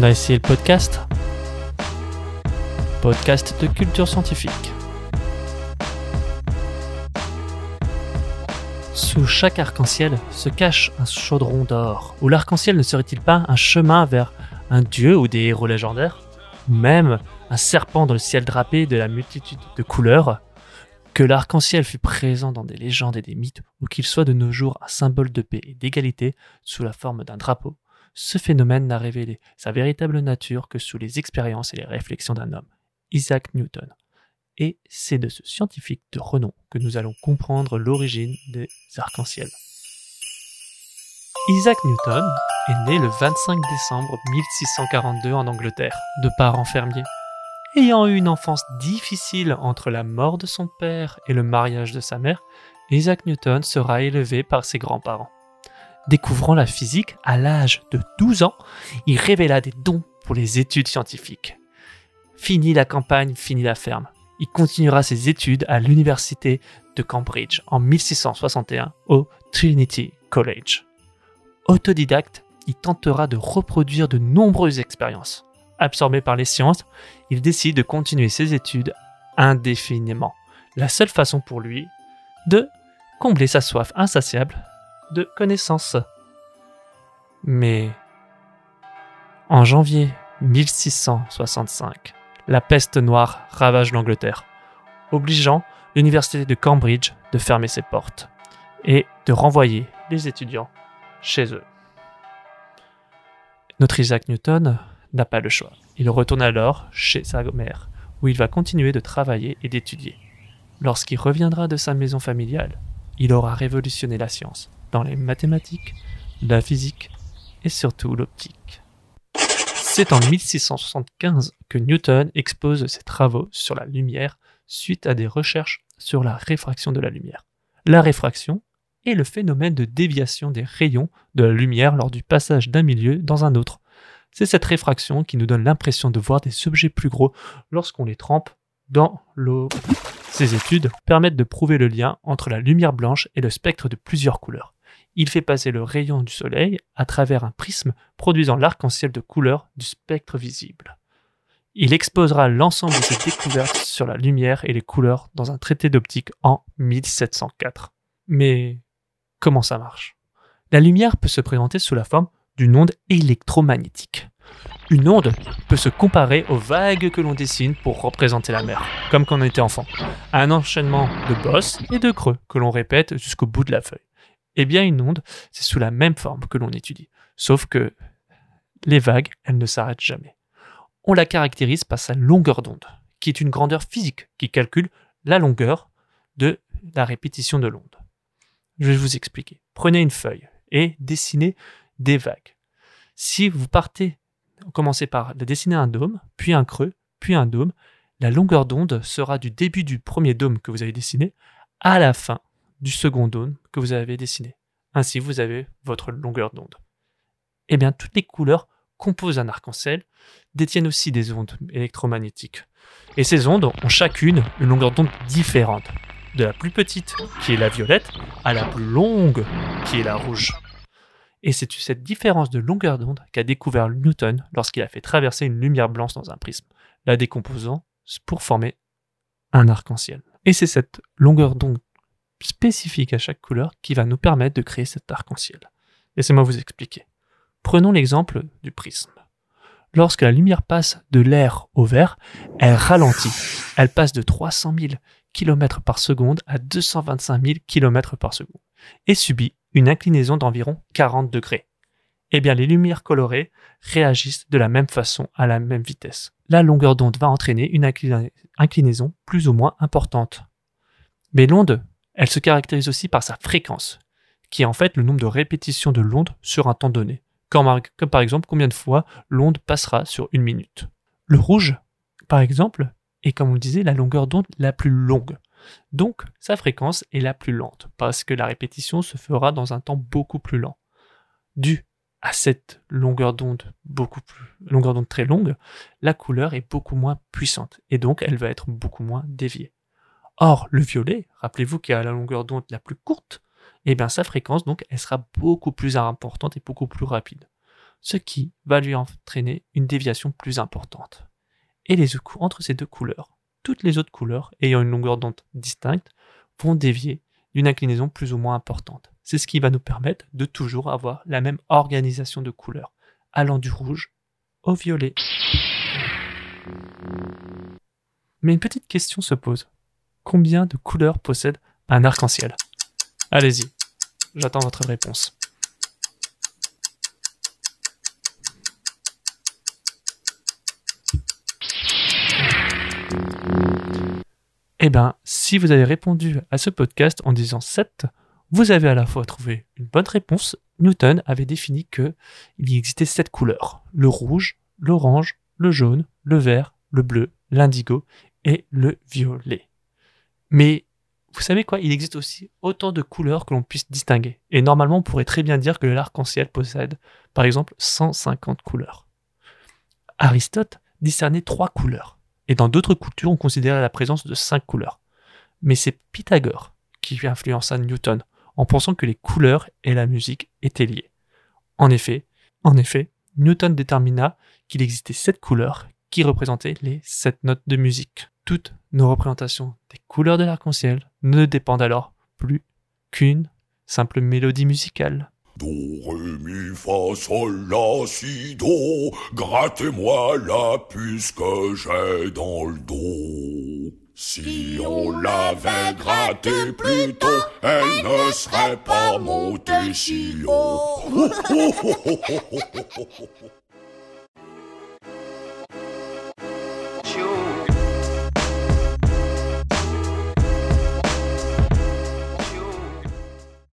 On a essayé le podcast. Podcast de culture scientifique. Sous chaque arc-en-ciel se cache un chaudron d'or. Ou l'arc-en-ciel ne serait-il pas un chemin vers un dieu ou des héros légendaires? Ou même un serpent dans le ciel drapé de la multitude de couleurs? Que l'arc-en-ciel fut présent dans des légendes et des mythes, ou qu'il soit de nos jours un symbole de paix et d'égalité sous la forme d'un drapeau, ce phénomène n'a révélé sa véritable nature que sous les expériences et les réflexions d'un homme, Isaac Newton. Et c'est de ce scientifique de renom que nous allons comprendre l'origine des arcs-en-ciel. Isaac Newton est né le 25 décembre 1642 en Angleterre, de parents fermiers. Ayant eu une enfance difficile entre la mort de son père et le mariage de sa mère, Isaac Newton sera élevé par ses grands-parents. Découvrant la physique à l'âge de 12 ans, il révéla des dons pour les études scientifiques. Fini la campagne, fini la ferme. Il continuera ses études à l'université de Cambridge en 1661 au Trinity College. Autodidacte, il tentera de reproduire de nombreuses expériences absorbé par les sciences, il décide de continuer ses études indéfiniment. La seule façon pour lui de combler sa soif insatiable de connaissances. Mais en janvier 1665, la peste noire ravage l'Angleterre, obligeant l'université de Cambridge de fermer ses portes et de renvoyer les étudiants chez eux. Notre Isaac Newton n'a pas le choix. Il retourne alors chez sa mère, où il va continuer de travailler et d'étudier. Lorsqu'il reviendra de sa maison familiale, il aura révolutionné la science, dans les mathématiques, la physique et surtout l'optique. C'est en 1675 que Newton expose ses travaux sur la lumière suite à des recherches sur la réfraction de la lumière. La réfraction est le phénomène de déviation des rayons de la lumière lors du passage d'un milieu dans un autre, c'est cette réfraction qui nous donne l'impression de voir des objets plus gros lorsqu'on les trempe dans l'eau. Ces études permettent de prouver le lien entre la lumière blanche et le spectre de plusieurs couleurs. Il fait passer le rayon du soleil à travers un prisme produisant l'arc-en-ciel de couleurs du spectre visible. Il exposera l'ensemble de ses découvertes sur la lumière et les couleurs dans un traité d'optique en 1704. Mais comment ça marche? La lumière peut se présenter sous la forme d'une onde électromagnétique. Une onde peut se comparer aux vagues que l'on dessine pour représenter la mer, comme quand on était enfant, à un enchaînement de bosses et de creux que l'on répète jusqu'au bout de la feuille. Eh bien, une onde, c'est sous la même forme que l'on étudie, sauf que les vagues, elles ne s'arrêtent jamais. On la caractérise par sa longueur d'onde, qui est une grandeur physique qui calcule la longueur de la répétition de l'onde. Je vais vous expliquer. Prenez une feuille et dessinez des vagues. Si vous partez, commencez par dessiner un dôme, puis un creux, puis un dôme, la longueur d'onde sera du début du premier dôme que vous avez dessiné à la fin du second dôme que vous avez dessiné. Ainsi, vous avez votre longueur d'onde. Eh bien, toutes les couleurs composent un arc-en-ciel, détiennent aussi des ondes électromagnétiques. Et ces ondes ont chacune une longueur d'onde différente, de la plus petite, qui est la violette, à la plus longue, qui est la rouge. Et c'est cette différence de longueur d'onde qu'a découvert Newton lorsqu'il a fait traverser une lumière blanche dans un prisme, la décomposant pour former un arc-en-ciel. Et c'est cette longueur d'onde spécifique à chaque couleur qui va nous permettre de créer cet arc-en-ciel. Laissez-moi vous expliquer. Prenons l'exemple du prisme. Lorsque la lumière passe de l'air au vert, elle ralentit. Elle passe de 300 000 km par seconde à 225 000 km par seconde et subit une inclinaison d'environ 40 degrés. Eh bien, les lumières colorées réagissent de la même façon à la même vitesse. La longueur d'onde va entraîner une inclinaison plus ou moins importante. Mais l'onde, elle se caractérise aussi par sa fréquence, qui est en fait le nombre de répétitions de l'onde sur un temps donné, comme, par exemple combien de fois l'onde passera sur une minute. Le rouge, par exemple, est comme on le disait la longueur d'onde la plus longue. Donc, sa fréquence est la plus lente, parce que la répétition se fera dans un temps beaucoup plus lent. Dû à cette longueur d'onde beaucoup plus, longueur d'onde très longue, la couleur est beaucoup moins puissante, et donc elle va être beaucoup moins déviée. Or, le violet, rappelez-vous qu'il a la longueur d'onde la plus courte, et eh bien sa fréquence, donc, elle sera beaucoup plus importante et beaucoup plus rapide. ce qui va lui entraîner une déviation plus importante. Et les entre ces deux couleurs, toutes les autres couleurs ayant une longueur d'onde distincte vont dévier d'une inclinaison plus ou moins importante. C'est ce qui va nous permettre de toujours avoir la même organisation de couleurs, allant du rouge au violet. Mais une petite question se pose. Combien de couleurs possède un arc-en-ciel? Allez-y, j'attends votre réponse. Eh bien, si vous avez répondu à ce podcast en disant 7, vous avez à la fois trouvé une bonne réponse. Newton avait défini que il y existait sept couleurs. Le rouge, l'orange, le jaune, le vert, le bleu, l'indigo et le violet. Mais vous savez quoi? Il existe aussi autant de couleurs que l'on puisse distinguer. Et normalement, on pourrait très bien dire que l'arc-en-ciel possède, par exemple, 150 couleurs. Aristote discernait trois couleurs et dans d'autres cultures, on considérait la présence de cinq couleurs. Mais c'est Pythagore qui influença Newton en pensant que les couleurs et la musique étaient liées. En effet, Newton détermina qu'il existait sept couleurs qui représentaient les sept notes de musique. Toutes nos représentations des couleurs de l'arc-en-ciel ne dépendent alors plus qu'une simple mélodie musicale. Do, ré, mi, fa, sol, la, si, do. Grattez-moi la puce que j'ai dans le dos. Si on l'avait grattée plus tôt, elle ne serait pas montée si haut.